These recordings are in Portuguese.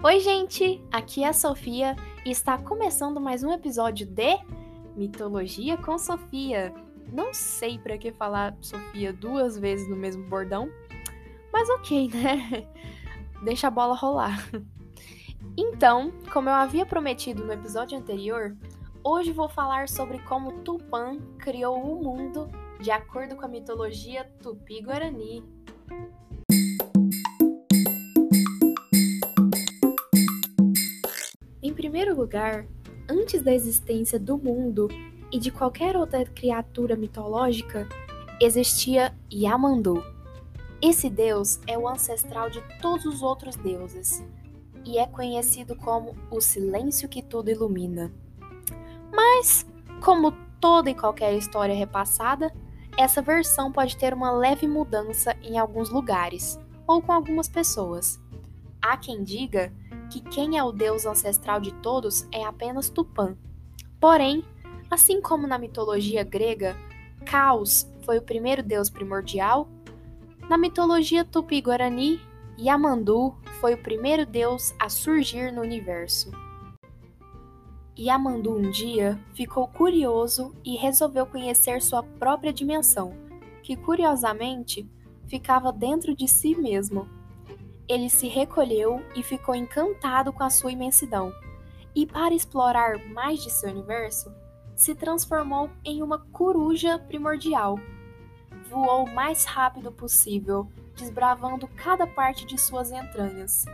Oi, gente! Aqui é a Sofia e está começando mais um episódio de Mitologia com Sofia. Não sei para que falar Sofia duas vezes no mesmo bordão, mas ok, né? Deixa a bola rolar. Então, como eu havia prometido no episódio anterior, hoje vou falar sobre como Tupã criou o mundo de acordo com a mitologia tupi-guarani. Primeiro lugar, antes da existência do mundo e de qualquer outra criatura mitológica, existia Yamandu. Esse deus é o ancestral de todos os outros deuses e é conhecido como o silêncio que tudo ilumina. Mas, como toda e qualquer história repassada, essa versão pode ter uma leve mudança em alguns lugares ou com algumas pessoas. Há quem diga que quem é o deus ancestral de todos é apenas Tupã. Porém, assim como na mitologia grega, Caos foi o primeiro deus primordial, na mitologia tupi-guarani, Yamandu foi o primeiro deus a surgir no universo. Yamandu um dia ficou curioso e resolveu conhecer sua própria dimensão, que curiosamente ficava dentro de si mesmo ele se recolheu e ficou encantado com a sua imensidão. E para explorar mais de seu universo, se transformou em uma coruja primordial. Voou o mais rápido possível, desbravando cada parte de suas entranhas.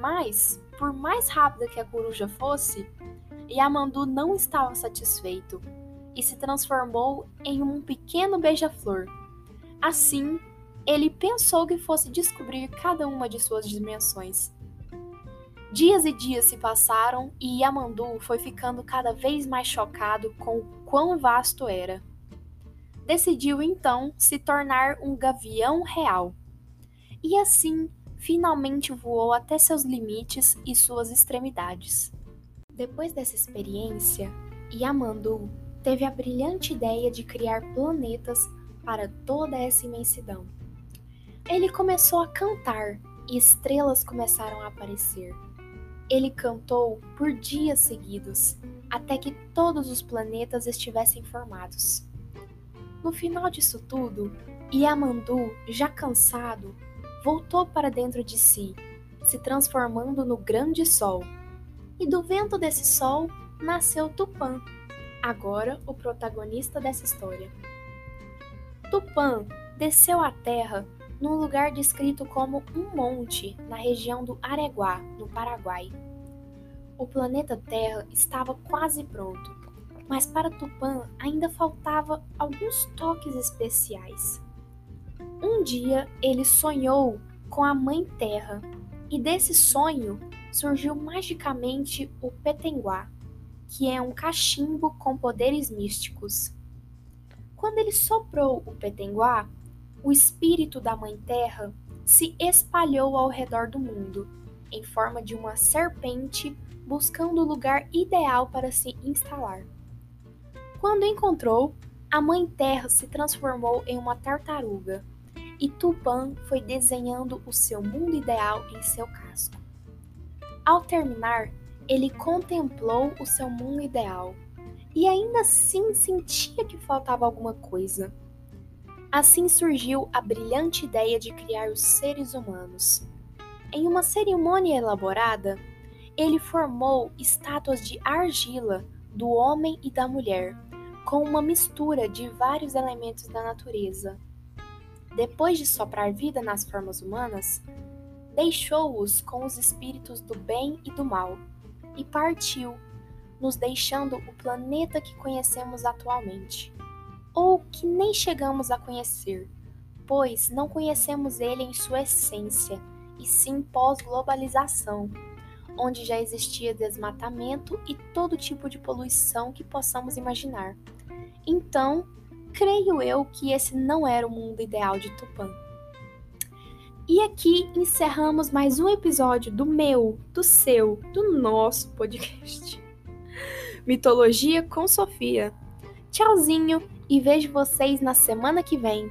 Mas, por mais rápida que a coruja fosse, Yamandu não estava satisfeito e se transformou em um pequeno beija-flor. Assim, ele pensou que fosse descobrir cada uma de suas dimensões. Dias e dias se passaram e Yamandu foi ficando cada vez mais chocado com o quão vasto era. Decidiu então se tornar um gavião real. E assim, finalmente voou até seus limites e suas extremidades. Depois dessa experiência, Yamandu teve a brilhante ideia de criar planetas para toda essa imensidão. Ele começou a cantar e estrelas começaram a aparecer. Ele cantou por dias seguidos, até que todos os planetas estivessem formados. No final disso tudo, Yamandu, já cansado, voltou para dentro de si, se transformando no grande sol. E do vento desse sol nasceu Tupã, agora o protagonista dessa história. Tupã desceu à terra num lugar descrito como um monte na região do Areguá, no Paraguai. O planeta Terra estava quase pronto, mas para Tupã ainda faltava alguns toques especiais. Um dia ele sonhou com a Mãe Terra e desse sonho surgiu magicamente o Petenguá, que é um cachimbo com poderes místicos. Quando ele soprou o Petenguá, o espírito da Mãe Terra se espalhou ao redor do mundo, em forma de uma serpente buscando o lugar ideal para se instalar. Quando encontrou, a Mãe Terra se transformou em uma tartaruga e Tupã foi desenhando o seu mundo ideal em seu casco. Ao terminar, ele contemplou o seu mundo ideal e ainda assim sentia que faltava alguma coisa. Assim surgiu a brilhante ideia de criar os seres humanos. Em uma cerimônia elaborada, ele formou estátuas de argila do homem e da mulher, com uma mistura de vários elementos da natureza. Depois de soprar vida nas formas humanas, deixou-os com os espíritos do bem e do mal e partiu, nos deixando o planeta que conhecemos atualmente ou que nem chegamos a conhecer, pois não conhecemos ele em sua essência, e sim pós-globalização, onde já existia desmatamento e todo tipo de poluição que possamos imaginar. Então, creio eu que esse não era o mundo ideal de Tupã. E aqui encerramos mais um episódio do meu, do seu, do nosso podcast. Mitologia com Sofia. Tchauzinho e vejo vocês na semana que vem.